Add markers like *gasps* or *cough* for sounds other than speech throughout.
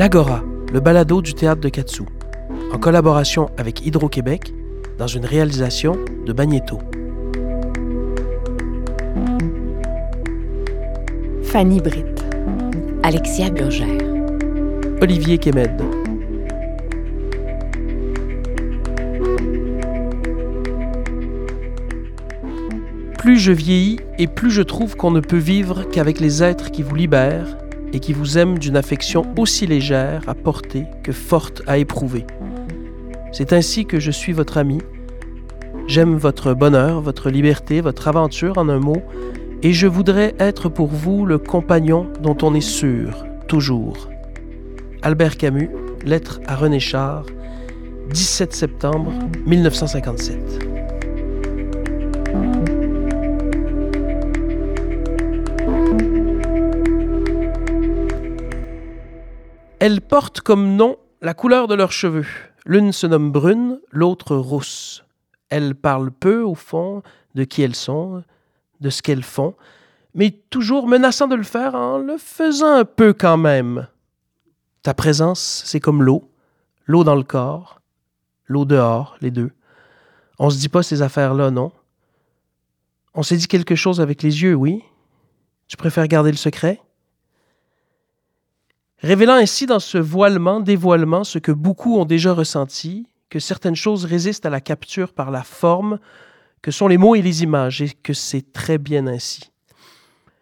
L'Agora, le balado du théâtre de Katsu, en collaboration avec Hydro-Québec, dans une réalisation de Magneto. Fanny Britt. Alexia Burgère. Olivier Kemed. Plus je vieillis et plus je trouve qu'on ne peut vivre qu'avec les êtres qui vous libèrent et qui vous aiment d'une affection aussi légère à porter que forte à éprouver. C'est ainsi que je suis votre ami. J'aime votre bonheur, votre liberté, votre aventure en un mot, et je voudrais être pour vous le compagnon dont on est sûr, toujours. Albert Camus, lettre à René Char, 17 septembre 1957. Elles portent comme nom la couleur de leurs cheveux. L'une se nomme brune, l'autre rousse. Elles parlent peu, au fond, de qui elles sont, de ce qu'elles font, mais toujours menaçant de le faire en le faisant un peu quand même. Ta présence, c'est comme l'eau, l'eau dans le corps, l'eau dehors, les deux. On se dit pas ces affaires-là, non? On s'est dit quelque chose avec les yeux, oui? Tu préfères garder le secret? Révélant ainsi dans ce voilement, dévoilement, ce que beaucoup ont déjà ressenti, que certaines choses résistent à la capture par la forme, que sont les mots et les images, et que c'est très bien ainsi.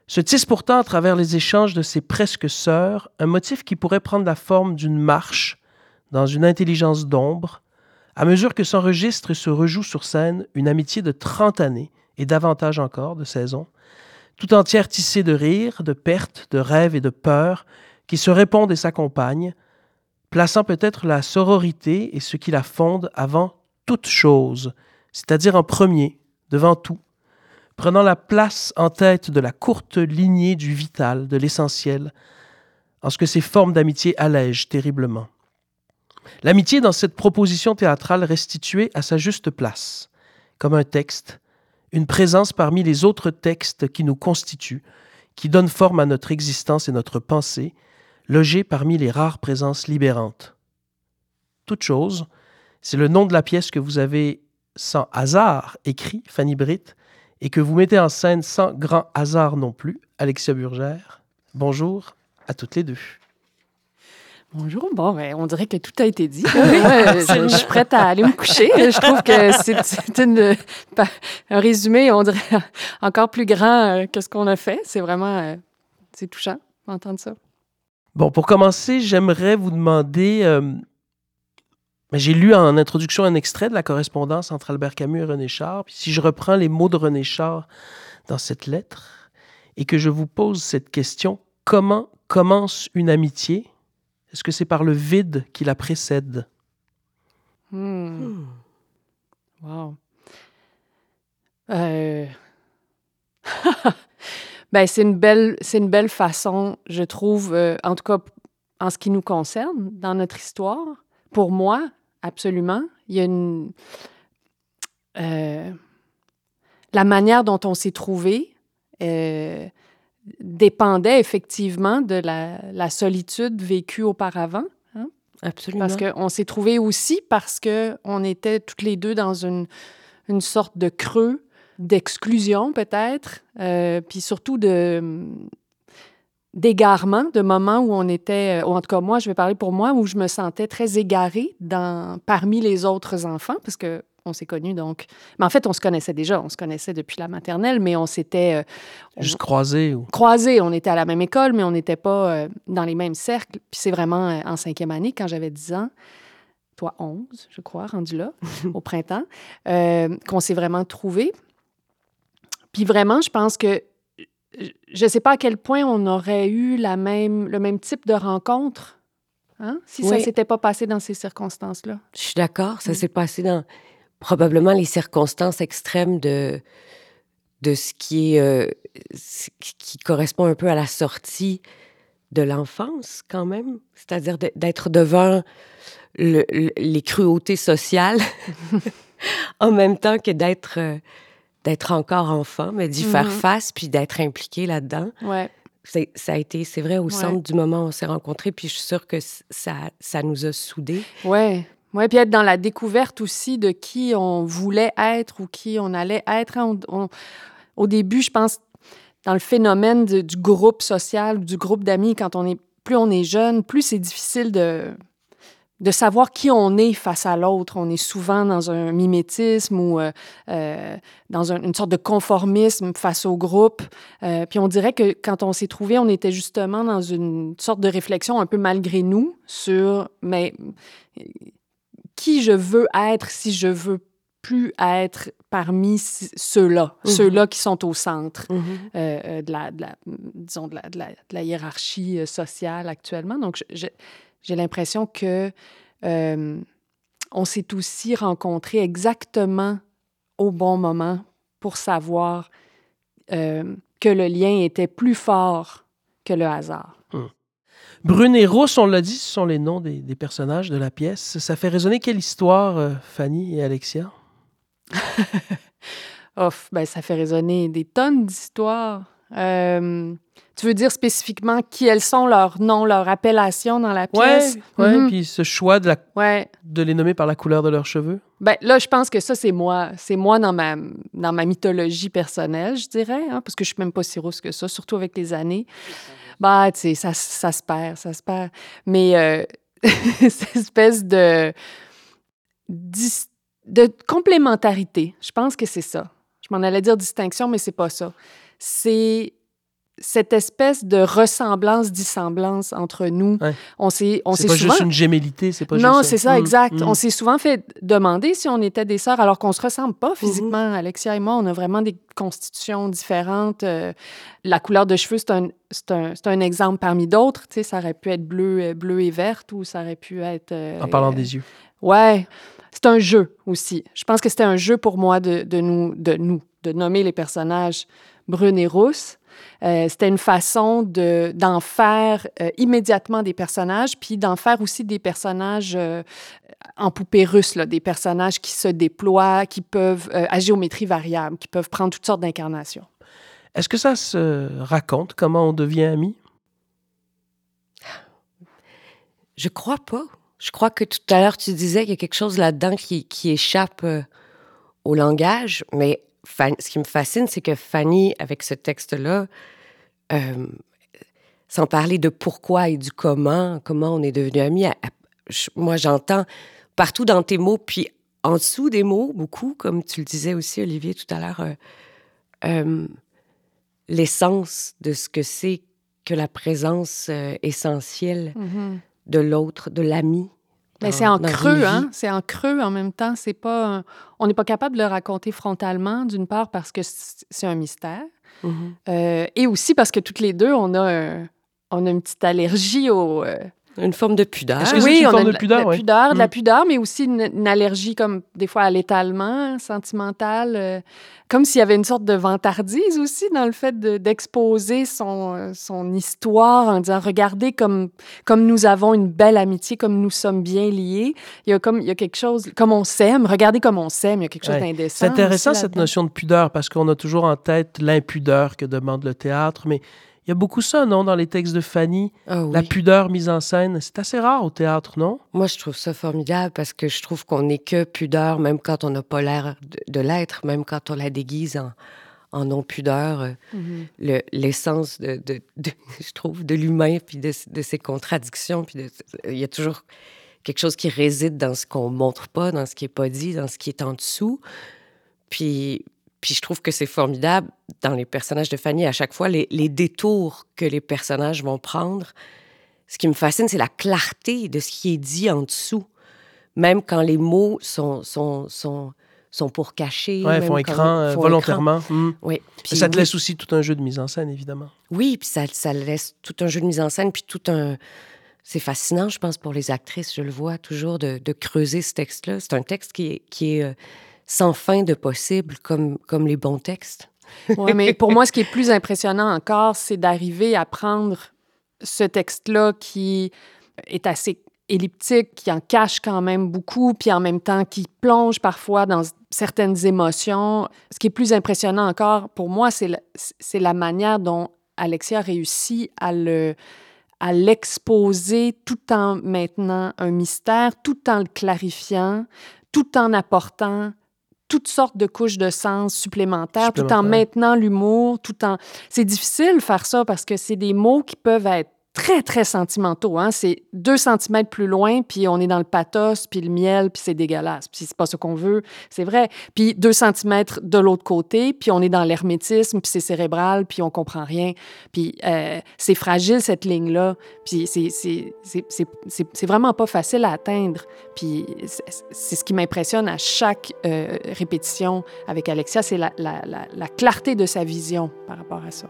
Se tisse pourtant à travers les échanges de ces presque sœurs un motif qui pourrait prendre la forme d'une marche dans une intelligence d'ombre, à mesure que s'enregistre et se rejoue sur scène une amitié de trente années, et davantage encore de saisons, tout entière tissée de rires, de pertes, de rêves et de peurs, qui se répondent et s'accompagnent, plaçant peut-être la sororité et ce qui la fonde avant toute chose, c'est-à-dire en premier, devant tout, prenant la place en tête de la courte lignée du vital, de l'essentiel, en ce que ces formes d'amitié allègent terriblement. L'amitié dans cette proposition théâtrale restituée à sa juste place, comme un texte, une présence parmi les autres textes qui nous constituent, qui donnent forme à notre existence et notre pensée, logé parmi les rares présences libérantes. Toute chose, c'est le nom de la pièce que vous avez sans hasard écrit, Fanny Britt, et que vous mettez en scène sans grand hasard non plus, Alexia Burgère. Bonjour à toutes les deux. Bonjour. Bon, ben, on dirait que tout a été dit. *laughs* je, suis prête à aller me coucher. Je trouve que c'est un résumé, on dirait, encore plus grand euh, que ce qu'on a fait. C'est vraiment euh, c'est touchant d'entendre ça. Bon, pour commencer, j'aimerais vous demander. Euh, ben, j'ai lu en introduction un extrait de la correspondance entre Albert Camus et René Char. Puis si je reprends les mots de René Char dans cette lettre et que je vous pose cette question, comment commence une amitié? Est-ce que c'est par le vide qui la précède? Hmm. Wow. Euh... Ben, c'est une belle, c'est une belle façon, je trouve, euh, en tout cas en ce qui nous concerne, dans notre histoire. Pour moi, absolument, il y a une euh, la manière dont on s'est trouvé euh, dépendait effectivement de la, la, solitude vécue auparavant. Hein. Absolument. Parce qu'on s'est trouvé aussi parce qu'on était toutes les deux dans une, une sorte de creux d'exclusion peut-être, euh, puis surtout de d'égarement, de moments où on était, ou en tout cas moi, je vais parler pour moi, où je me sentais très égarée dans, parmi les autres enfants, parce que on s'est connus donc. Mais en fait, on se connaissait déjà, on se connaissait depuis la maternelle, mais on s'était. Euh, Juste croisés ou? Croisés, on était à la même école, mais on n'était pas euh, dans les mêmes cercles. Puis c'est vraiment en cinquième année, quand j'avais 10 ans, toi 11, je crois, rendu là, *laughs* au printemps, qu'on s'est vraiment trouvés. Puis vraiment, je pense que je ne sais pas à quel point on aurait eu la même, le même type de rencontre hein, si ça ne s'était pas passé dans ces circonstances-là. Je suis d'accord. Ça mm. s'est passé dans probablement les circonstances extrêmes de, de ce qui, est, euh, qui correspond un peu à la sortie de l'enfance, quand même. C'est-à-dire d'être devant les cruautés sociales *laughs* en même temps que d'être. Euh, d'être encore enfant, mais d'y faire mhm. face puis d'être impliqué là-dedans. Ouais. ça a été, c'est vrai, au centre du moment où on s'est rencontrés, puis je suis sûre que ça, ça nous a soudés. Ouais. Oui, puis être dans la découverte aussi de qui on voulait être ou qui on allait être. Hein. au début, je pense, dans le phénomène du groupe social, du groupe d'amis, quand on est plus on est jeune, plus c'est difficile de, de savoir qui on est face à l'autre. On est souvent dans un mimétisme ou euh, euh, dans une sorte de conformisme face au groupe. Euh, puis on dirait que quand on s'est trouvé, on était justement dans une sorte de réflexion un peu malgré nous sur mais qui je veux être si je veux plus être parmi ceux-là, mmh ceux-là qui sont au centre mmh de, la, de, la, disons de, la, de, la, hiérarchie sociale actuellement. Donc, j'ai l'impression que euh, on s'est aussi rencontrés exactement au bon moment pour savoir euh, que le lien était plus fort que le hasard. Hum. Brune et Rousse, on l'a dit, ce sont les noms des, personnages de la pièce. Ça fait résonner quelle histoire, euh, Fanny et Alexia? *laughs* oh, ben, ça fait résonner des tonnes d'histoires. Tu veux dire spécifiquement qui elles sont, leurs noms, leur appellation dans la pièce? Oui, ouais, mhm. puis ce choix de, la, de les nommer par la couleur de leurs cheveux? Ben, là, je pense que ça, c'est moi. C'est moi dans ma, dans ma mythologie personnelle, je dirais, hein, parce que je suis même pas si rousse que ça, surtout avec les années. Bah, tu sais, ça, ça se perd, ça se perd. Mais euh, *laughs* cette espèce de, de complémentarité, je pense que c'est ça. Je m'en allais dire distinction, mais c'est pas ça. C'est cette espèce de ressemblance, dissemblance entre nous. On s'est, on s'est pas juste une gémellité, c'est pas non, c'est ça, mm. exact. Mm. On s'est souvent fait demander si on était des sœurs, alors qu'on se ressemble pas physiquement. Mm-hmm. Alexia et moi, on a vraiment des constitutions différentes. Euh, la couleur de cheveux, c'est un, c'est un, c'est un exemple parmi d'autres. Tu sais, ça aurait pu être bleu, euh, bleu et verte, ou ça aurait pu être. Euh, en parlant des yeux. Ouais. C'est un jeu aussi. Je pense que c'était un jeu pour moi de, de nous, de nous, de nommer les personnages brune et rousse. Euh, c'était une façon de, d'en faire euh, immédiatement des personnages, puis d'en faire aussi des personnages euh, en poupée russe, là, des personnages qui se déploient, qui peuvent, à géométrie variable, qui peuvent prendre toutes sortes d'incarnations. Est-ce que ça se raconte, comment on devient amis? Je crois pas. Je crois que tout à l'heure, tu disais qu'il y a quelque chose là-dedans qui, qui échappe au langage, mais ce qui me fascine, c'est que Fanny, avec ce texte-là, euh, sans parler de pourquoi et du comment, comment on est devenus amis, moi j'entends partout dans tes mots, puis en dessous des mots, beaucoup, comme tu le disais aussi, Olivier, tout à l'heure, euh, euh, l'essence de ce que c'est que la présence essentielle mm-hmm. De l'autre, de l'ami, mais c'est en creux, hein? C'est en creux en même temps. C'est pas. On n'est pas capable de le raconter frontalement, d'une part parce que c'est un mystère, mm-hmm. euh, et aussi parce que toutes les deux, on a, on a une petite allergie au, euh, une forme de pudeur. Oui, on a de, pudeur, de, pudeur, de la mm. pudeur, mais aussi une, allergie comme des fois à l'étalement sentimental, euh, comme s'il y avait une sorte de vantardise aussi dans le fait d'exposer son, euh, son histoire en disant regardez comme comme nous avons une belle amitié, comme nous sommes bien liés. Il y a comme il y a quelque chose comme on s'aime, regardez comme on s'aime, il y a quelque chose d'indécent. C'est intéressant cette notion de pudeur parce qu'on a toujours en tête l'impudeur que demande le théâtre, mais il y a beaucoup ça, non, dans les textes de Fanny? Ah La pudeur mise en scène. C'est assez rare au théâtre, non? Moi, je trouve ça formidable parce que je trouve qu'on n'est que pudeur, même quand on n'a pas l'air de, l'être, même quand on la déguise en, en non-pudeur. Mm-hmm. L'essence, de, *laughs* je trouve, de l'humain, puis de, ses contradictions. Puis il y a toujours quelque chose qui réside dans ce qu'on montre pas, dans ce qui est pas dit, dans ce qui est en dessous. Puis, puis je trouve que c'est formidable dans les personnages de Fanny, à chaque fois, les, détours que les personnages vont prendre. Ce qui me fascine, c'est la clarté de ce qui est dit en dessous. Même quand les mots sont, sont, sont, sont pour cacher. Oui, font écran euh, volontairement. Hmm. Oui. ça te laisse aussi tout un jeu de mise en scène, évidemment. Oui, puis ça, ça laisse tout un jeu de mise en scène, puis tout un... C'est fascinant, je pense, pour les actrices, je le vois toujours, de, de creuser ce texte-là. C'est un texte qui est, qui est euh, sans fin de possible, comme, comme les bons textes. oui, mais pour moi, ce qui est plus impressionnant encore, c'est d'arriver à prendre ce texte-là qui est assez elliptique, qui en cache quand même beaucoup, puis en même temps qui plonge parfois dans certaines émotions. Ce qui est plus impressionnant encore pour moi, c'est la, manière dont Alexia a réussi à le à l'exposer tout en maintenant un mystère, tout en le clarifiant, tout en apportant toutes sortes de couches de sens supplémentaires, tout en maintenant l'humour, tout en... C'est difficile faire ça parce que c'est des mots qui peuvent être très, très sentimentaux. Hein? C'est deux centimètres plus loin, puis on est dans le pathos, puis le miel, puis c'est dégueulasse. Puis c'est pas ce qu'on veut, c'est vrai. Puis deux centimètres de l'autre côté, puis on est dans l'hermétisme, puis c'est cérébral, puis on comprend rien. Puis euh, c'est fragile, cette ligne-là. Puis c'est vraiment pas facile à atteindre. Puis c'est ce qui m'impressionne à chaque euh, répétition avec Alexia, c'est la, la, la, la clarté de sa vision par rapport à ça.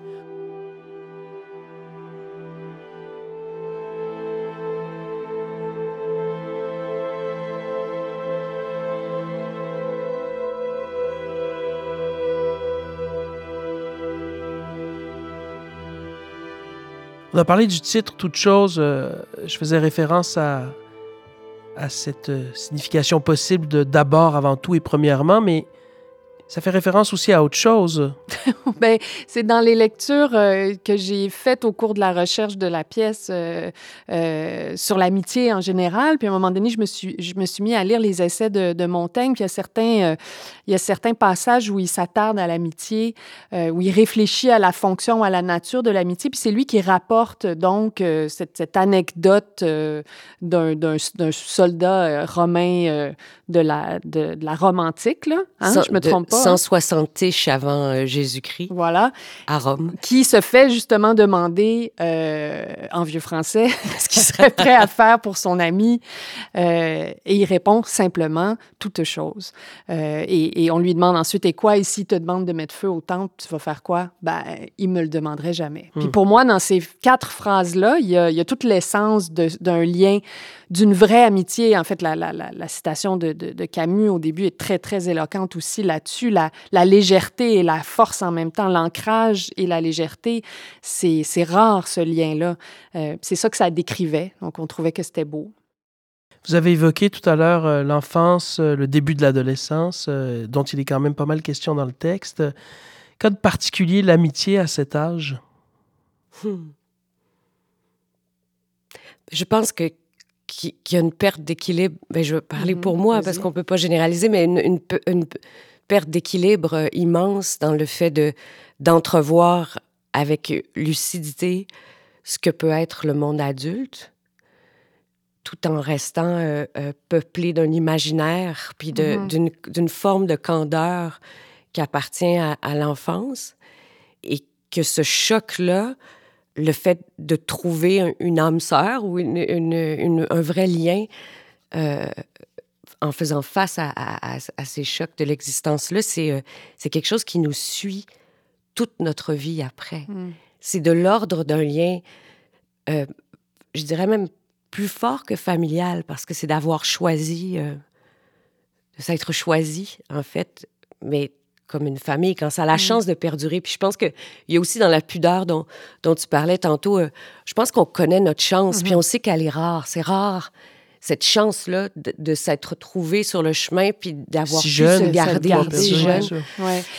On a parlé du titre Toute chose. Euh, je faisais référence à, à cette euh, signification possible de d'abord, avant tout et premièrement, mais ça fait référence aussi à autre chose. *laughs* ben, c'est dans les lectures euh, que j'ai faites au cours de la recherche de la pièce euh, euh, sur l'amitié en général. Puis à un moment donné, je me suis, je me suis mis à lire les essais de, de Montaigne. Puis il y a certains, il y a certains passages où il s'attarde à l'amitié, où il réfléchit à la fonction, à la nature de l'amitié. Puis c'est lui qui rapporte donc cette, cette, anecdote d'un soldat romain de la, de, la Rome antique. Là, hein? je me trompe pas? 160 avant euh, Jésus-Christ. Voilà. À Rome. Qui se fait justement demander euh, en vieux français *laughs* ce qu'il serait prêt à faire pour son ami. Euh, et il répond simplement toute chose. Et, et, on lui demande ensuite Et quoi, ici, te demande de mettre feu au temple, tu vas faire quoi? Ben, il me le demanderait jamais. Puis hmm. pour moi, dans ces quatre phrases-là, il y a, il y a toute l'essence d'un lien d'une vraie amitié. En fait, la, la, la, citation de, de, de, Camus au début est très, très éloquente aussi là-dessus. La, légèreté et la force en même temps, l'ancrage et la légèreté, c'est rare ce lien-là. Euh, c'est ça que ça décrivait. Donc, on trouvait que c'était beau. Vous avez évoqué tout à l'heure euh, l'enfance, euh, le début de l'adolescence, dont il est quand même pas mal question dans le texte. Qu'a de particulier l'amitié à cet âge? Hmm. Je pense que qu'il y a une perte d'équilibre. Ben, je veux parler mhm, pour moi parce qu'on ne peut pas généraliser, mais une, une, perte d'équilibre euh, immense dans le fait de d'entrevoir avec lucidité ce que peut être le monde adulte, tout en restant euh, euh, peuplé d'un imaginaire, puis mhm. d'une forme de candeur qui appartient à, à l'enfance, et que ce choc-là le fait de trouver une âme sœur ou une, un vrai lien euh, en faisant face à, ces chocs de l'existence-là, euh, c'est quelque chose qui nous suit toute notre vie après. Hmm. C'est de l'ordre d'un lien, euh, je dirais même plus fort que familial, parce que c'est d'avoir choisi, de s'être choisi, en fait, mais comme une famille, quand ça a la mm. chance de perdurer. Puis je pense qu'il y a aussi dans la pudeur dont, dont tu parlais tantôt, euh, je pense qu'on connaît notre chance, puis mm-hmm. on sait qu'elle est rare. C'est rare, cette chance-là de, s'être trouvé sur le chemin, puis d'avoir pu se garder, si jeune.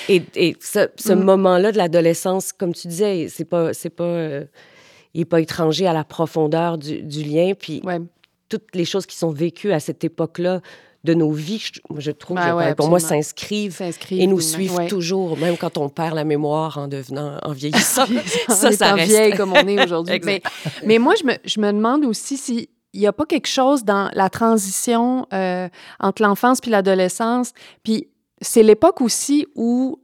Et, et ce, ce mm. moment-là de l'adolescence, comme tu disais, c'est pas... C'est pas euh, il n'est pas étranger à la profondeur du, du lien, puis toutes les choses qui sont vécues à cette époque-là de nos vies, je, je trouve, ben pour moi, s'inscrivent et nous suivent toujours, même quand on perd la mémoire en devenant, en vieillissant. *laughs* ça, ça reste. vieille comme on est *laughs* aujourd'hui. mais, mais, moi, je me, je me demande aussi si il n'y a pas quelque chose dans la transition euh, entre l'enfance puis l'adolescence. Puis c'est l'époque aussi où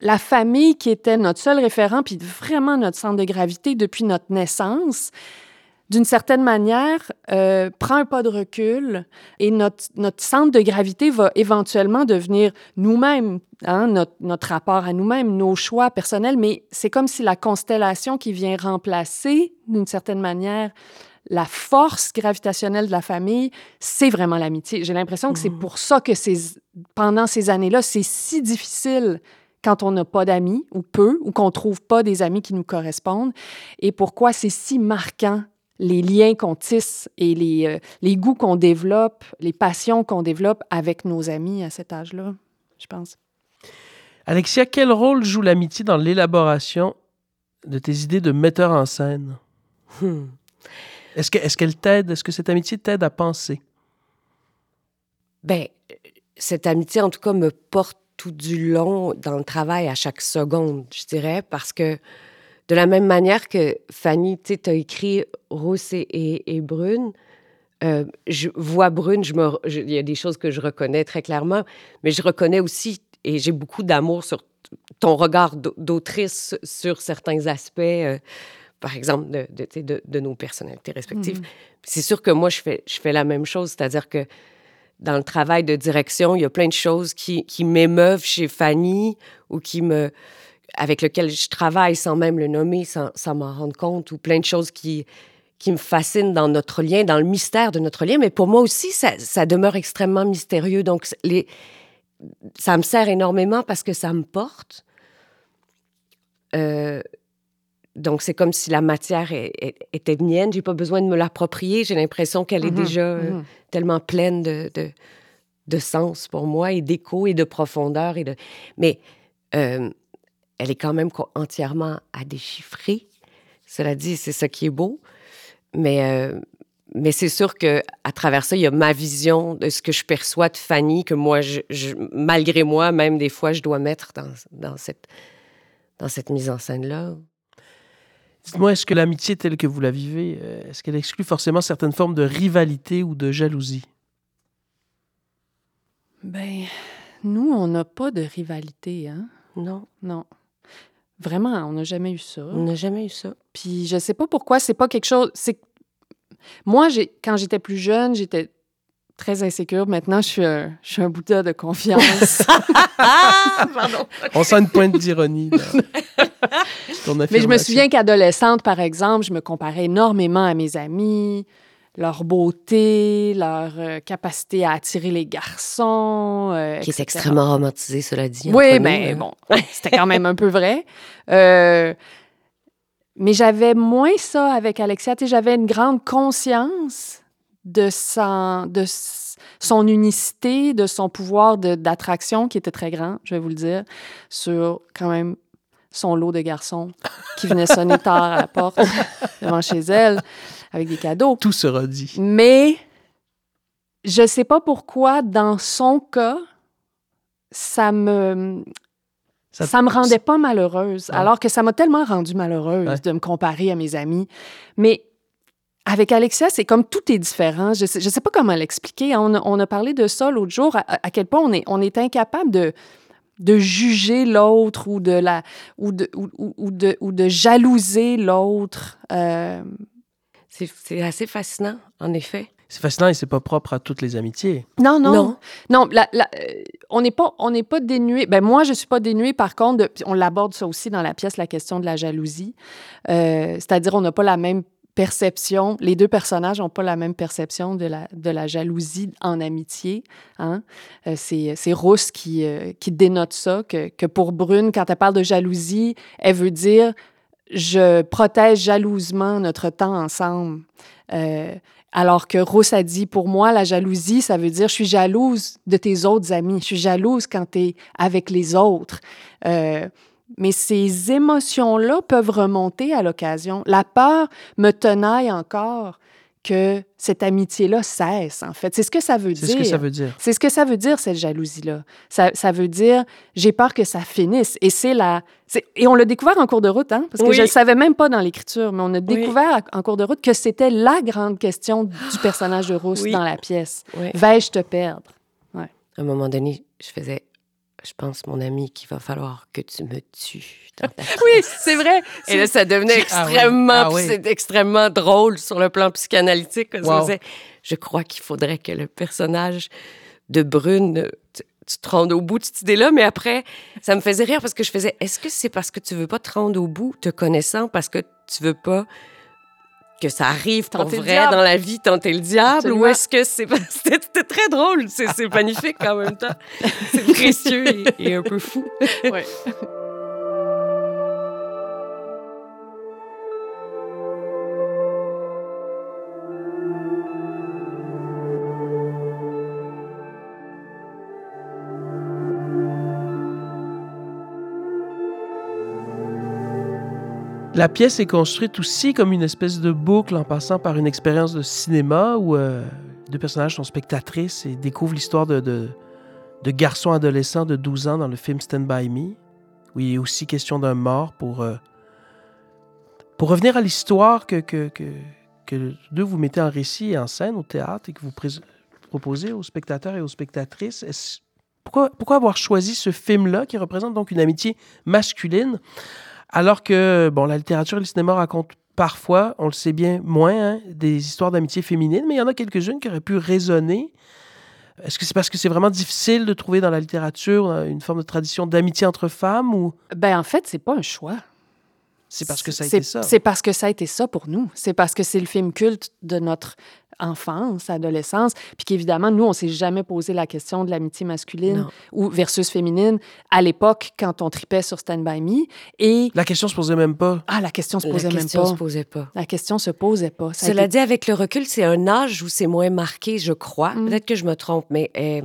la famille qui était notre seul référent, puis vraiment notre centre de gravité depuis notre naissance, d'une certaine manière, euh, prend un pas de recul et notre, notre centre de gravité va éventuellement devenir nous-mêmes, hein, notre, notre rapport à nous-mêmes, nos choix personnels, mais c'est comme si la constellation qui vient remplacer, d'une certaine manière, la force gravitationnelle de la famille, c'est vraiment l'amitié. J'ai l'impression que c'est mmh. pour ça que pendant ces années-là, c'est si difficile quand on n'a pas d'amis ou peu, ou qu'on trouve pas des amis qui nous correspondent, et pourquoi c'est si marquant les liens qu'on tisse et les, euh, les goûts qu'on développe, les passions qu'on développe avec nos amis à cet âge-là, je pense. Alexia, quel rôle joue l'amitié dans l'élaboration de tes idées de metteur en scène? Hmm. Est-ce que- est-ce qu'elle t'aide? Est-ce que cette amitié t'aide à penser? Ben, cette amitié, en tout cas, me porte tout du long dans le travail à chaque seconde, je dirais, parce que de la même manière que Fanny, tu as écrit Rousse et, et, et Brune, euh, je vois Brune, je me, je- il y a des choses que je reconnais très clairement, mais je reconnais aussi, et j'ai beaucoup d'amour sur ton regard d'au- d'autrice sur certains aspects, euh, par exemple, de, de, tu sais, de- de nos personnalités respectives. Mhm. C'est sûr que moi, je fais, je fais la même chose, c'est-à-dire que dans le travail de direction, il y a plein de choses qui, qui m'émeuvent chez Fanny ou qui me avec lesquelles je travaille sans même le nommer, sans, sans m'en rendre compte, ou plein de choses qui, qui me fascinent dans notre lien, dans le mystère de notre lien. Mais pour moi aussi, ça, ça demeure extrêmement mystérieux. Donc, les, ça me sert énormément parce que ça me porte. Euh, donc, c'est comme si la matière est- est- était mienne. J'ai pas besoin de me l'approprier. J'ai l'impression qu'elle est Mhm, déjà euh, mhm. tellement pleine de, de, de sens pour moi et d'écho et de profondeur. Et de... Mais euh, elle est quand même entièrement à déchiffrer. Cela dit, c'est ça qui est beau. Mais, euh, mais c'est sûr que à travers ça, il y a ma vision de ce que je perçois de Fanny, que moi, je, je- malgré moi, même des fois, je dois mettre dans, dans, cette, dans cette mise en scène-là. Dites-moi, est-ce que l'amitié telle que vous la vivez, euh, est-ce qu'elle exclut forcément certaines formes de rivalité ou de jalousie? Ben, nous, on n'a pas de rivalité, hein? Non, Non. Vraiment, on n'a jamais eu ça. on n'a jamais eu ça. Puis je sais pas pourquoi, c'est pas quelque chose. C'est moi, j'ai quand j'étais plus jeune, j'étais très insécure. Maintenant, je suis un, je suis un Bouddha de confiance. Ah, *laughs* pardon. On sent une pointe d'ironie. Mais je me souviens qu'adolescente, par exemple, je me comparais énormément à mes amis, leur beauté, leur euh, capacité à attirer les garçons. euh, Qui est etc. extrêmement romantisé, cela dit. Oui, mais hein. bon, c'était quand même un peu vrai. Euh, mais j'avais moins ça avec Alexia. J'avais une grande conscience de son, de s- son unicité, de son pouvoir d'attraction qui était très grand, je vais vous le dire, sur quand même son lot de garçons qui venaient sonner tard à la porte *laughs* devant chez elle avec des cadeaux. Tout sera dit. Mais je sais pas pourquoi, dans son cas, ça me Ça- ça, me rendait pas malheureuse, alors que ça m'a tellement rendue malheureuse Ouais. de me comparer à mes amis. Mais avec Alexia, c'est comme tout est différent. Je sais, je sais pas comment l'expliquer. On a, on a parlé de ça l'autre jour, à, à quel point on est, on est incapable de de juger l'autre ou de la ou de ou, ou- ou de ou de jalouser l'autre. Euh, C'est c'est assez fascinant, en effet. C'est fascinant et c'est pas propre à toutes les amitiés. Non, non. Non. Non, la- la- euh, on n'est pas, on n'est pas dénué. Ben moi, je suis pas dénuée. Par contre, de- on l'aborde ça aussi dans la pièce, la question de la jalousie. Euh, C'est-à-dire, on n'a pas la même Les deux personnages n'ont pas la même perception de la, jalousie en amitié. Hein? Euh, c'est, Rousse qui, euh, dénote ça, que, pour Brune, quand elle parle de jalousie, elle veut dire je protège jalousement notre temps ensemble. Euh, alors que Rousse a dit, pour moi, la jalousie, ça veut dire je suis jalouse de tes autres amis. Je suis jalouse quand tu es avec les autres. Mais ces émotions-là peuvent remonter à l'occasion. La peur me tenaille encore que cette amitié-là cesse, en fait. C'est ce que ça veut C'est dire. ce que ça veut dire. C'est ce que ça veut dire, cette jalousie-là. Ça, ça veut dire, j'ai peur que ça finisse. Et c'est la... c'est- Et on l'a découvert en cours de route, hein? Parce que Oui. je ne le savais même pas dans l'écriture, mais on a découvert en cours de route que c'était la grande question du personnage de Rousse *gasps* Oui. dans la pièce. Vais-je te perdre? À un moment donné, je faisais, je pense, mon ami, qu'il va falloir que tu me tues dans ta *laughs* Oui, c'est vrai. Et là, ça devenait Ah oui. Ah oui. extrêmement drôle sur le plan psychanalytique. parce que Wow. je disais, Je crois qu'il faudrait que le personnage de Brune, tu, tu te rendes au bout de cette idée-là, mais après, ça me faisait rire parce que je faisais, est-ce que c'est parce que tu veux pas te rendre au bout, te connaissant, parce que tu veux pas que ça arrive pour vrai dans la vie, tenter le diable, Absolument. ou est-ce que c'est... *laughs* C'était très drôle, c'est c'est magnifique en même temps. C'est *laughs* précieux et, et un peu fou. Ouais. La pièce est construite aussi comme une espèce de boucle en passant par une expérience de cinéma où euh, deux personnages sont spectatrices et découvrent l'histoire de, garçons adolescents de 12 ans dans le film Stand By Me, où il est aussi question d'un mort pour, euh, revenir à l'histoire que, que, que, que vous mettez en récit et en scène au théâtre et que vous proposez aux spectateurs et aux spectatrices. Pourquoi avoir choisi ce film-là qui représente donc une amitié masculine? Alors que bon, la littérature et le cinéma racontent parfois, on le sait bien, moins hein, des histoires d'amitié féminine, mais il y en a quelques-unes qui auraient pu résonner. Est-ce que c'est parce que c'est vraiment difficile de trouver dans la littérature euh, une forme de tradition d'amitié entre femmes ou? Ben, en fait, c'est pas un choix. C'est parce que ça a été ça? C'est parce que ça a été ça pour nous. C'est parce que c'est le film culte de notre enfance, adolescence, puis qu'évidemment, nous, on s'est jamais posé la question de l'amitié masculine Non. ou versus féminine à l'époque quand on tripait sur Stand By Me. Et La question se posait même pas. ah, la question se La posait même question pas. se posait pas. La question se posait pas. Ça Cela été- dit, avec le recul, c'est un âge où c'est moins marqué, je crois. Mm. Peut-être que je me trompe, mais euh,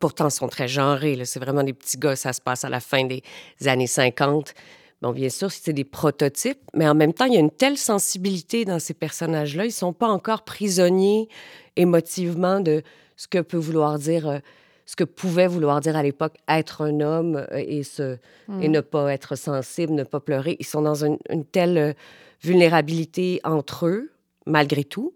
pourtant, ils sont très genrés. C'est vraiment des petits gars. Ça se passe à la fin des années 50. Bon, bien sûr, c'est des prototypes, mais en même temps, il y a une telle sensibilité dans ces personnages-là. Ils sont pas encore prisonniers émotivement de ce que peut vouloir dire, euh, ce que pouvait vouloir dire à l'époque être un homme euh, et, se, Mm. et ne pas être sensible, ne pas pleurer. Ils sont dans une, une telle euh, vulnérabilité entre eux, malgré tout,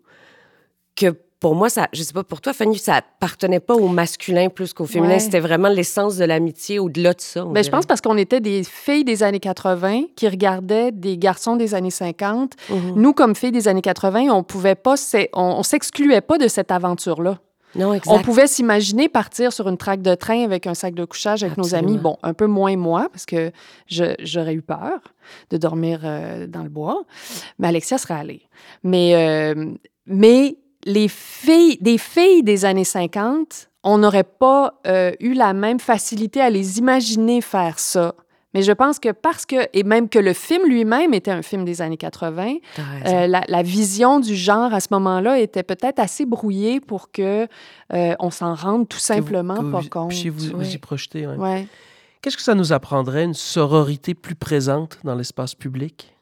que pour moi, ça, je sais pas pour toi, Fanny, ça appartenait pas au masculin plus qu'au féminin. Ouais. C'était vraiment l'essence de l'amitié au-delà de ça. on Ben, je pense parce qu'on était des filles des années 80 qui regardaient des garçons des années 50. Mhm. Nous, comme filles des années 80, on pouvait pas, on, on s'excluait pas de cette aventure-là. Non, exact. On pouvait s'imaginer partir sur une traque de train avec un sac de couchage avec nos amis. Bon, un peu moins moi, parce que j'aurais eu peur de dormir euh, dans le bois. Mais Alexia serait allée. Mais, euh, mais les filles, des filles des années 50, on n'aurait pas euh, eu la même facilité à les imaginer faire ça. Mais je pense que parce que, et même que le film lui-même était un film des années 80, T'as raison. euh, la, la vision du genre à ce moment-là était peut-être assez brouillée pour que euh, on s'en rende tout Que vous- simplement que vous- pas compte. puissiez vous, vous y. Ouais. Qu'est-ce que ça nous apprendrait, une sororité plus présente dans l'espace public?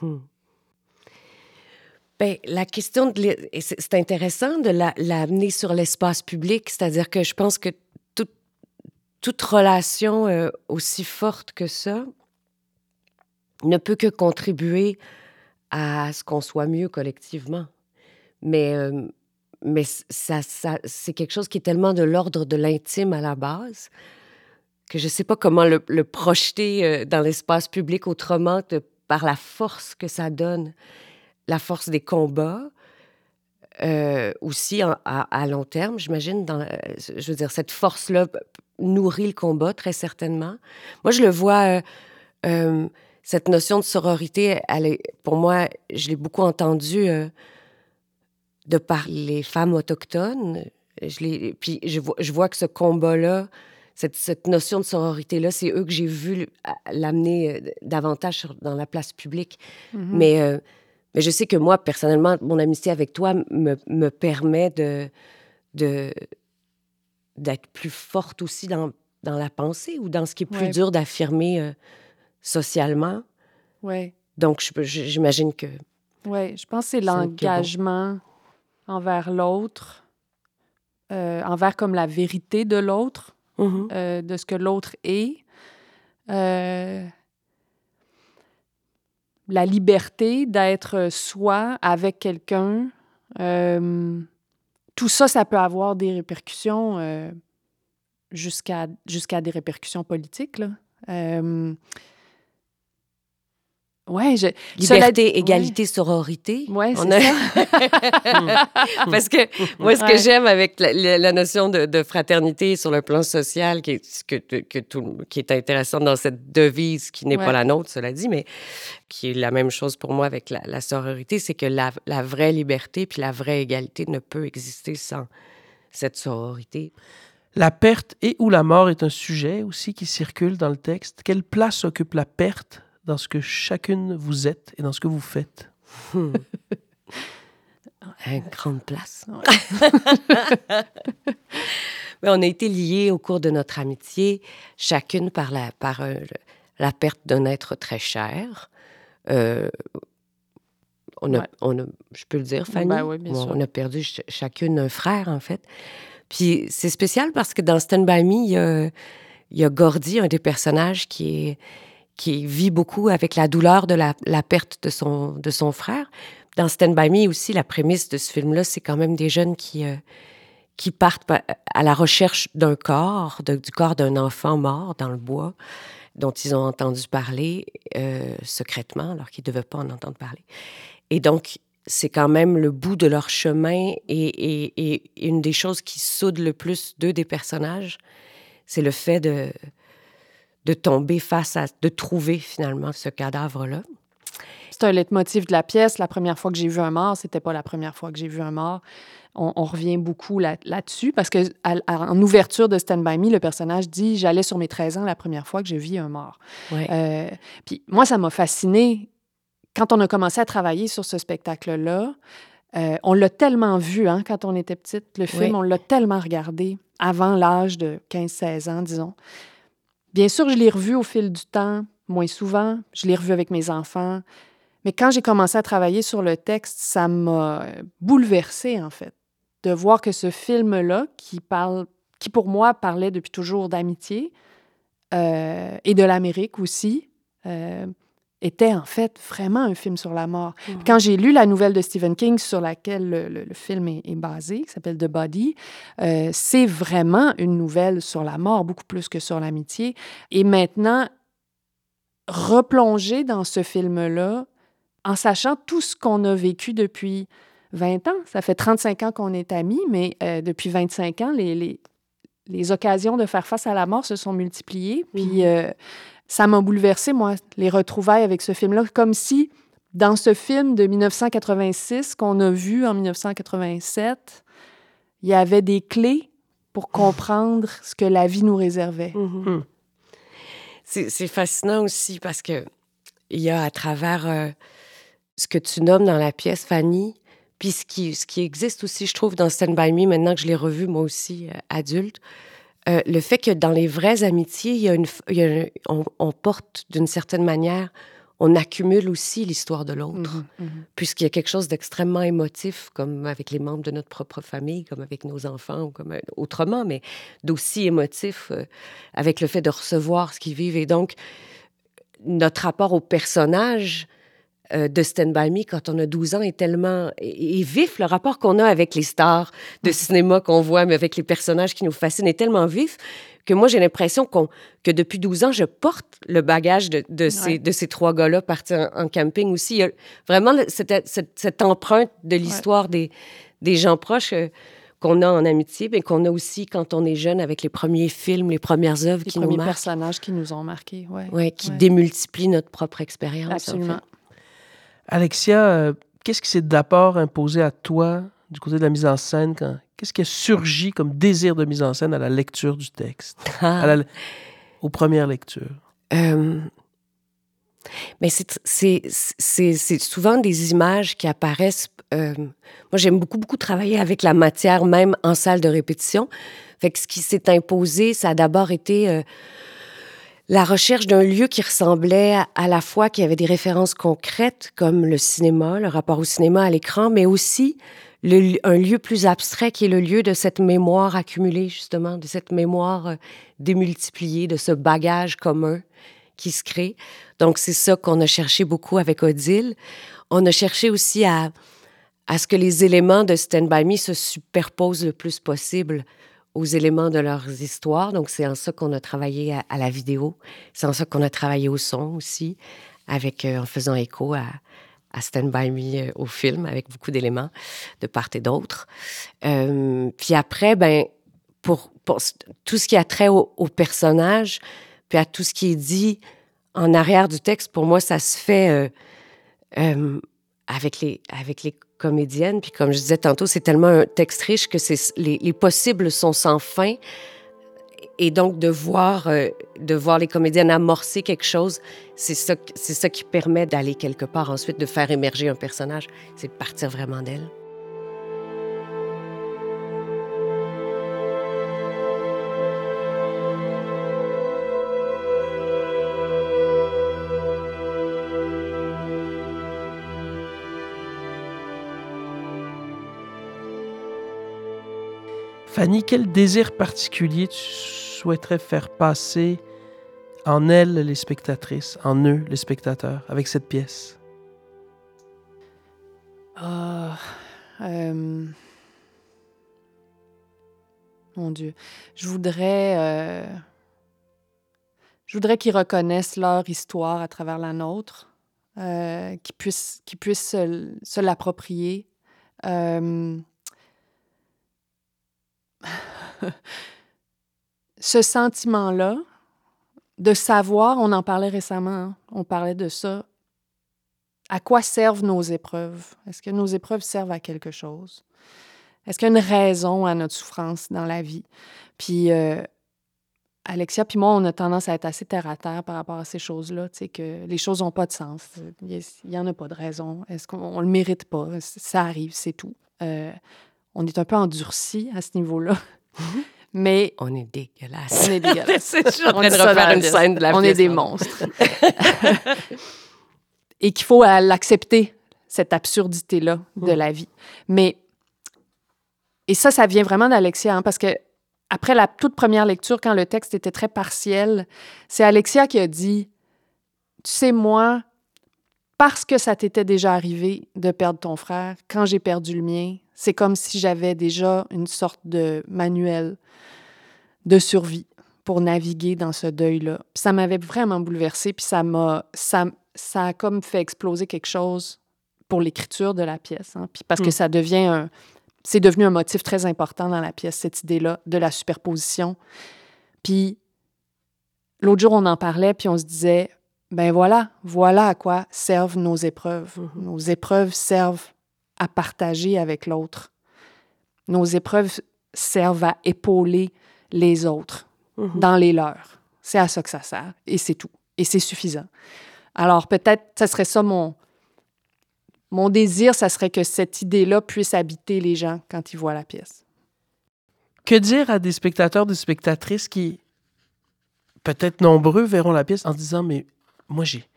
Hmm. Ben, la question c'est intéressant de la- l'amener sur l'espace public, c'est-à-dire que je pense que toute, toute relation euh, aussi forte que ça ne peut que contribuer à ce qu'on soit mieux collectivement. Mais, euh, mais ça, c'est quelque chose qui est tellement de l'ordre de l'intime à la base que je ne sais pas comment le, le projeter euh, dans l'espace public autrement que par la force que ça donne, la force des combats, euh, aussi en- à, à long terme, j'imagine. dans, Je veux dire, cette force-là nourrit le combat, très certainement. Moi, je le vois, euh, euh, cette notion de sororité, elle est, pour moi, je l'ai beaucoup entendue de par les femmes autochtones. Je puis je vois, je vois que ce combat-là, cette, cette notion de sororité-là, c'est eux que j'ai vu l'amener davantage sur- dans la place publique. Mhm. Mais, mais je sais que moi, personnellement, mon amitié avec toi me, me permet de, de, d'être plus forte aussi dans, dans la pensée ou dans ce qui est plus Ouais. dur d'affirmer euh, socialement. Ouais. Donc, j'imagine que... Ouais. Je pense que c'est l'engagement envers l'autre, euh, envers comme la vérité de l'autre, Mhm. euh, de ce que l'autre est. La liberté d'être soi avec quelqu'un. euh, tout ça, ça peut avoir des répercussions euh, jusqu'à jusqu'à des répercussions politiques. Là. Euh, ouais, je, cela- Liberté, égalité, sororité. Ouais, c'est a- ça. *laughs* *laughs* Parce que moi, ce que Ouais. j'aime avec la, notion de, de fraternité sur le plan social, qui est, que, que tout, qui est intéressant dans cette devise, qui n'est Ouais. pas la nôtre, cela dit, mais qui est la même chose pour moi avec la, la sororité, c'est que la, la vraie liberté puis la vraie égalité ne peut exister sans cette sororité. La perte et ou la mort est un sujet aussi qui circule dans le texte. Quelle place occupe la perte dans ce que chacune vous êtes et dans ce que vous faites? Hmm. Une grande place. *laughs* Mais on a été liés au cours de notre amitié, chacune par la, par un- la perte d'un être très cher. Euh, on a, Ouais. on a, je peux le dire, Fanny? Ben oui. On a perdu ch- chacune un frère, en fait. Puis c'est spécial parce que dans Stand By Me, il y a, il y a Gordy, un des personnages qui, est, qui vit beaucoup avec la douleur de la, perte de son, de son frère. Dans Stand By Me aussi, la prémisse de ce film-là, c'est quand même des jeunes qui, euh, qui partent pa- à la recherche d'un corps, du corps d'un enfant mort dans le bois, dont ils ont entendu parler euh, secrètement, alors qu'ils ne devaient pas en entendre parler. Et donc, c'est quand même le bout de leur chemin et une des choses qui soude le plus deux des personnages, c'est le fait de, de tomber face à, de trouver finalement ce cadavre-là. C'est un leitmotiv de la pièce. La première fois que j'ai vu un mort, c'était pas la première fois que j'ai vu un mort. On, on revient beaucoup là- là-dessus parce que à- à- en ouverture de Stand By Me, le personnage dit J'allais sur mes 13 ans la première fois que j'ai vu un mort. Ouais. Euh, puis moi, ça m'a fasciné quand on a commencé à travailler sur ce spectacle-là. euh, on l'a tellement vu hein, quand on était petite, le film, on l'a tellement regardé avant l'âge de 15-16 ans, disons. Bien sûr, je l'ai revu au fil du temps, moins souvent. Je l'ai revu avec mes enfants. Mais quand j'ai commencé à travailler sur le texte, ça m'a bouleversée, en fait, de voir que ce film-là, qui qui pour moi parlait depuis toujours d'amitié euh, et de l'Amérique aussi, euh, était en fait vraiment un film sur la mort. Quand j'ai lu la nouvelle de Stephen King sur laquelle le, le- le film est, est basé, qui s'appelle The Body, euh, c'est vraiment une nouvelle sur la mort, beaucoup plus que sur l'amitié. Et maintenant, replonger dans ce film-là, en sachant tout ce qu'on a vécu depuis 20 ans. Ça fait 35 ans qu'on est amis, mais euh, depuis 25 ans, les, les, les occasions de faire face à la mort se sont multipliées. Puis Mhm. euh, ça m'a bouleversée, moi, les retrouvailles avec ce film-là, comme si dans ce film de 1986 qu'on a vu en 1987, il y avait des clés pour comprendre ce que la vie nous réservait. Mhm. Hmm. C'est c'est fascinant aussi parce que il y a à travers euh, ce que tu nommes dans la pièce, Fanny, puis ce qui, ce qui existe aussi, je trouve, dans Stand By Me, maintenant que je l'ai revu moi aussi, euh, adulte, euh, le fait que dans les vraies amitiés, il y a une, il y a on, on porte d'une certaine manière, on accumule aussi l'histoire de l'autre Mhm, mhm. puisqu'il y a quelque chose d'extrêmement émotif, comme avec les membres de notre propre famille, comme avec nos enfants, ou comme euh, autrement, mais d'aussi émotif euh, avec le fait de recevoir ce qu'ils vivent. Et donc, notre rapport au personnage euh, de Stand By Me, quand on a 12 ans, est tellement est, est vif. Le rapport qu'on a avec les stars de cinéma qu'on voit, mais avec les personnages qui nous fascinent, est tellement vif que moi, j'ai l'impression qu'on, que depuis 12 ans, je porte le bagage de, de, ces, de ces trois gars-là partis en, en camping aussi. Il y a vraiment cette, cette, cette empreinte de l'histoire des, des gens proches euh, qu'on a en amitié, mais qu'on a aussi quand on est jeune avec les premiers films, les premières œuvres Les qui nous premiers marquent. personnages qui nous ont marqués, ouais. Ouais, qui Ouais. démultiplient notre propre expérience. en Absolument. fait. Alexia, euh, qu'est-ce qui s'est d'abord imposé à toi du côté de la mise en scène? Qu'est-ce qui a surgi comme désir de mise en scène à la lecture du texte, Ah. à la- aux premières lectures? Euh, mais c'est- souvent des images qui apparaissent. euh, moi, j'aime beaucoup, beaucoup travailler avec la matière, même en salle de répétition. Fait que ce qui s'est imposé, ça a d'abord été euh, la recherche d'un lieu qui ressemblait à, la fois, qui avait des références concrètes, comme le cinéma, le rapport au cinéma à l'écran, mais aussi un lieu plus abstrait qui est le lieu de cette mémoire accumulée, justement, de cette mémoire euh, démultipliée, de ce bagage commun qui se crée. Donc, c'est ça qu'on a cherché beaucoup avec Odile. On a cherché aussi à, à ce que les éléments de Stand By Me se superposent le plus possible aux éléments de leurs histoires. Donc, c'est en ça qu'on a travaillé à, la vidéo. C'est en ça qu'on a travaillé au son aussi, avec, euh, en faisant écho à, à Stand By Me euh, au film, avec beaucoup d'éléments de part et d'autre. Euh, puis après, ben, pour, pour tout ce qui a trait au, personnage, puis à tout ce qui est dit en arrière du texte, pour moi, ça se fait avec, les, avec les comédiennes. Puis comme je disais tantôt, c'est tellement un texte riche que les, les possibles sont sans fin. Et donc, de voir, euh, de voir les comédiennes amorcer quelque chose, c'est ça, c'est ça qui permet d'aller quelque part ensuite, de faire émerger un personnage. C'est de partir vraiment d'elle. Fanny, quel désir particulier tu souhaiterais faire passer en elles les spectatrices, en eux les spectateurs, avec cette pièce? Euh, Mon Dieu. Je voudrais. euh, Je voudrais qu'ils reconnaissent leur histoire à travers la nôtre, euh, qu'ils puissent, qu'ils puissent se, se l'approprier. *laughs* Ce sentiment-là, de savoir, on en parlait récemment, hein, on parlait de ça, à quoi servent nos épreuves? Est-ce que nos épreuves servent à quelque chose? Est-ce qu'il y a une raison à notre souffrance dans la vie? Puis euh, Alexia puis moi, on a tendance à être assez terre à terre par rapport à ces choses-là, tu sais, que les choses n'ont pas de sens. Il n'y en a pas de raison. Est-ce qu'on on le mérite pas? Ça arrive, c'est tout. Euh, on est un peu endurci à ce niveau-là. Mais On est dégueulasse. on est dégueulasse. *laughs* On dit de une scène de la On est des monstres. *laughs* *laughs* Et qu'il faut euh, l'accepter, cette absurdité-là de Mm. la vie. Mais, et ça, ça vient vraiment d'Alexia, hein, parce que après la toute première lecture, quand le texte était très partiel, c'est Alexia qui a dit Tu sais, moi, parce que ça t'était déjà arrivé de perdre ton frère, quand j'ai perdu le mien, c'est comme si j'avais déjà une sorte de manuel de survie pour naviguer dans ce deuil-là. Ça m'avait vraiment bouleversée, puis ça m'a ça, ça a comme fait exploser quelque chose pour l'écriture de la pièce, hein. Puis parce que Mm. ça devient un c'est devenu un motif très important dans la pièce cette idée-là de la superposition. Puis l'autre jour on en parlait, puis on se disait ben voilà, voilà à quoi servent nos épreuves. Mhm. Nos épreuves servent à partager avec l'autre. Nos épreuves servent à épauler les autres Mhm. dans les leurs. C'est à ça que ça sert. Et c'est tout. Et c'est suffisant. Alors peut-être, ça serait ça mon, mon désir, ça serait que cette idée-là puisse habiter les gens quand ils voient la pièce. Que dire à des spectateurs, des spectatrices qui, peut-être nombreux, verront la pièce en disant Mais moi, j'ai,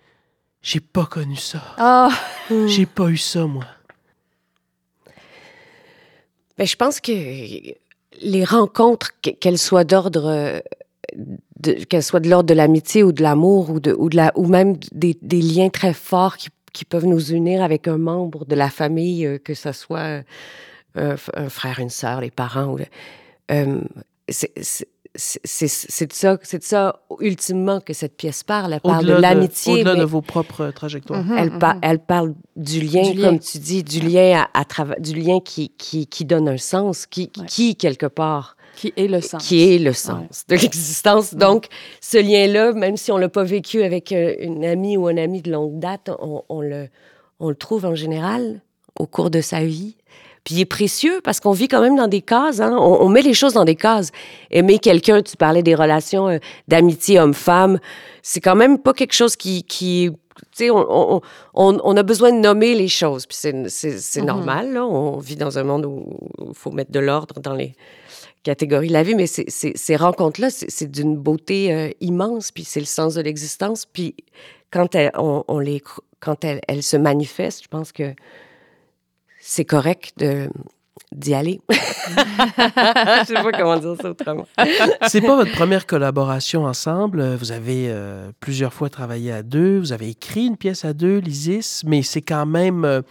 j'ai pas connu ça. Ah! J'ai *laughs* pas eu ça, moi. Ben, je pense que les rencontres, que- qu'elles soient d'ordre, euh, qu'elles soient de l'ordre de l'amitié ou de l'amour ou, de, ou, même des, liens très forts qui, peuvent nous unir avec un membre de la famille, euh, que ce soit euh, un, frère, une sœur, les parents. Ou c'est de ça, c'est de ça ultimement que cette pièce parle. Elle parle de l'amitié, au-delà de vos propres trajectoires. Mhm, elle, pa- mhm. elle parle du lien, Du lien. comme tu dis, du lien à, du lien qui, qui, qui donne un sens, qui, Ouais. qui quelque part, Qui est le sens. qui est le sens de l'existence. Donc, ce lien-là, même si on l'a pas vécu avec euh, une amie ou un ami de longue date, on, on le, on le trouve en général au cours de sa vie. Puis il est précieux parce qu'on vit quand même dans des cases. Hein? On, on met les choses dans des cases. Aimer quelqu'un, tu parlais des relations euh, d'amitié homme-femme, c'est quand même pas quelque chose qui... qui tu sais, on, on, a besoin de nommer les choses. Puis c'est, Mhm. normal, là. On vit dans un monde où il faut mettre de l'ordre dans les catégories de la vie, mais ces rencontres-là, c'est, d'une beauté euh, immense, puis c'est le sens de l'existence. Puis quand, elles, on, on les, quand elles, elles se manifestent, je pense que c'est correct de, d'y aller. *laughs* Je sais pas comment dire ça autrement. C'est pas votre première collaboration ensemble. Vous avez euh, plusieurs fois travaillé à deux. Vous avez écrit une pièce à deux, l'Isis, mais c'est quand même euh,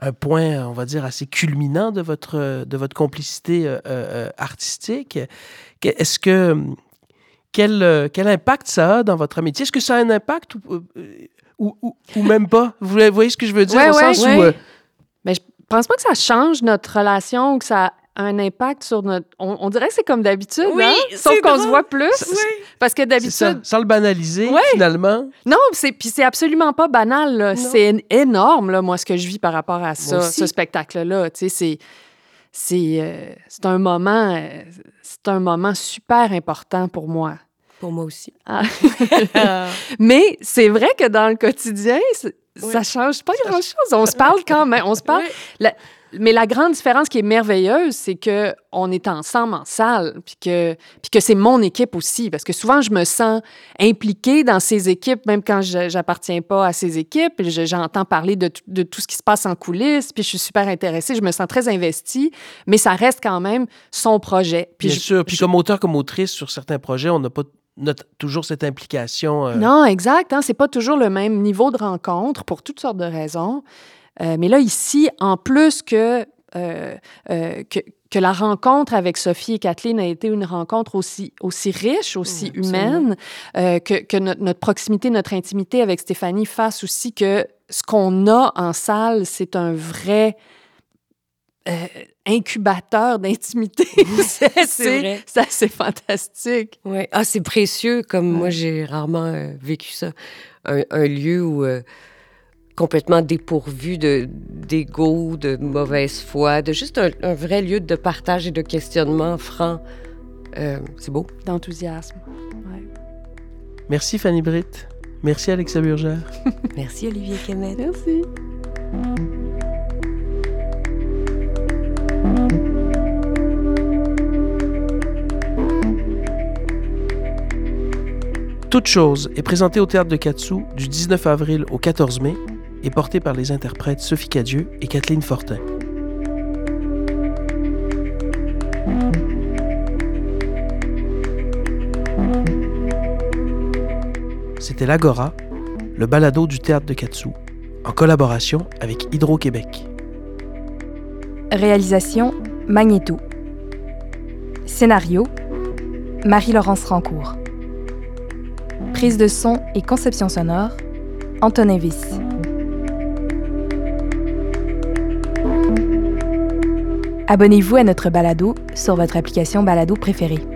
un point, on va dire, assez culminant de votre, de votre complicité euh, artistique. Que- Est-ce que. Quel, quel impact ça a dans votre amitié? Est-ce que ça a un impact ou, ou, ou- ou même pas? Vous voyez- voyez ce que je veux dire? Ouais, au ouais, sens ouais. où. Pense pas que ça change notre relation ou que ça a un impact sur notre. On, on dirait que c'est comme d'habitude, Oui, hein? c'est Sauf qu'on se voit plus. Oui. Parce que d'habitude. sans le banaliser, Ouais. finalement. Non, c'est puis c'est absolument pas banal. C'est énorme, là, moi, ce que je vis par rapport à ça, ce spectacle-là. Tu sais, c'est c'est euh, c'est un moment euh, c'est un moment super important pour moi. Pour moi aussi. Ah. *laughs* Mais c'est vrai que dans le quotidien, Oui. ça change pas grand-chose. On se parle quand même. On se parle. Mais la grande différence qui est merveilleuse, c'est que on est ensemble en salle, puis que, puis que c'est mon équipe aussi, parce que souvent je me sens impliquée dans ces équipes, même quand je j'appartiens pas à ces équipes. J'entends parler de, de, tout ce qui se passe en coulisses, puis je suis super intéressée, je me sens très investie, mais ça reste quand même son projet. Puis Bien sûr, puis comme auteur, comme autrice sur certains projets, on n'a pas toujours cette implication. Euh, non, exact. Hein, c'est pas toujours le même niveau de rencontre pour toutes sortes de raisons. Euh, mais là, ici, en plus que, euh, que, que, la rencontre avec Sophie et Kathleen a été une rencontre aussi, aussi riche, aussi humaine, que, que notre, notre, proximité, notre intimité avec Stéphanie fasse aussi que ce qu'on a en salle, c'est un vrai euh, incubateur d'intimité. *laughs* c'est assez fantastique. Ouais. Ah, c'est précieux, comme moi, j'ai rarement euh, vécu ça. Un, lieu où euh, complètement dépourvu de d'ego, de mauvaise foi, de juste un, vrai lieu de partage et de questionnement franc. c'est beau. D'enthousiasme. Merci Fanny Britt. Merci Alexa Burgère. *laughs* Merci Olivier Kemet. Merci. Toute chose est présentée au théâtre de Katsu du 19 avril au 14 mai et portée par les interprètes Sophie Cadieux et Kathleen Fortin. C'était l'Agora, le balado du théâtre de Katsu, en collaboration avec Hydro-Québec. Réalisation Magnéto. Scénario Marie-Laurence Rancourt. Prise de son et conception sonore, Anton. Abonnez-vous à notre balado sur votre application balado préférée.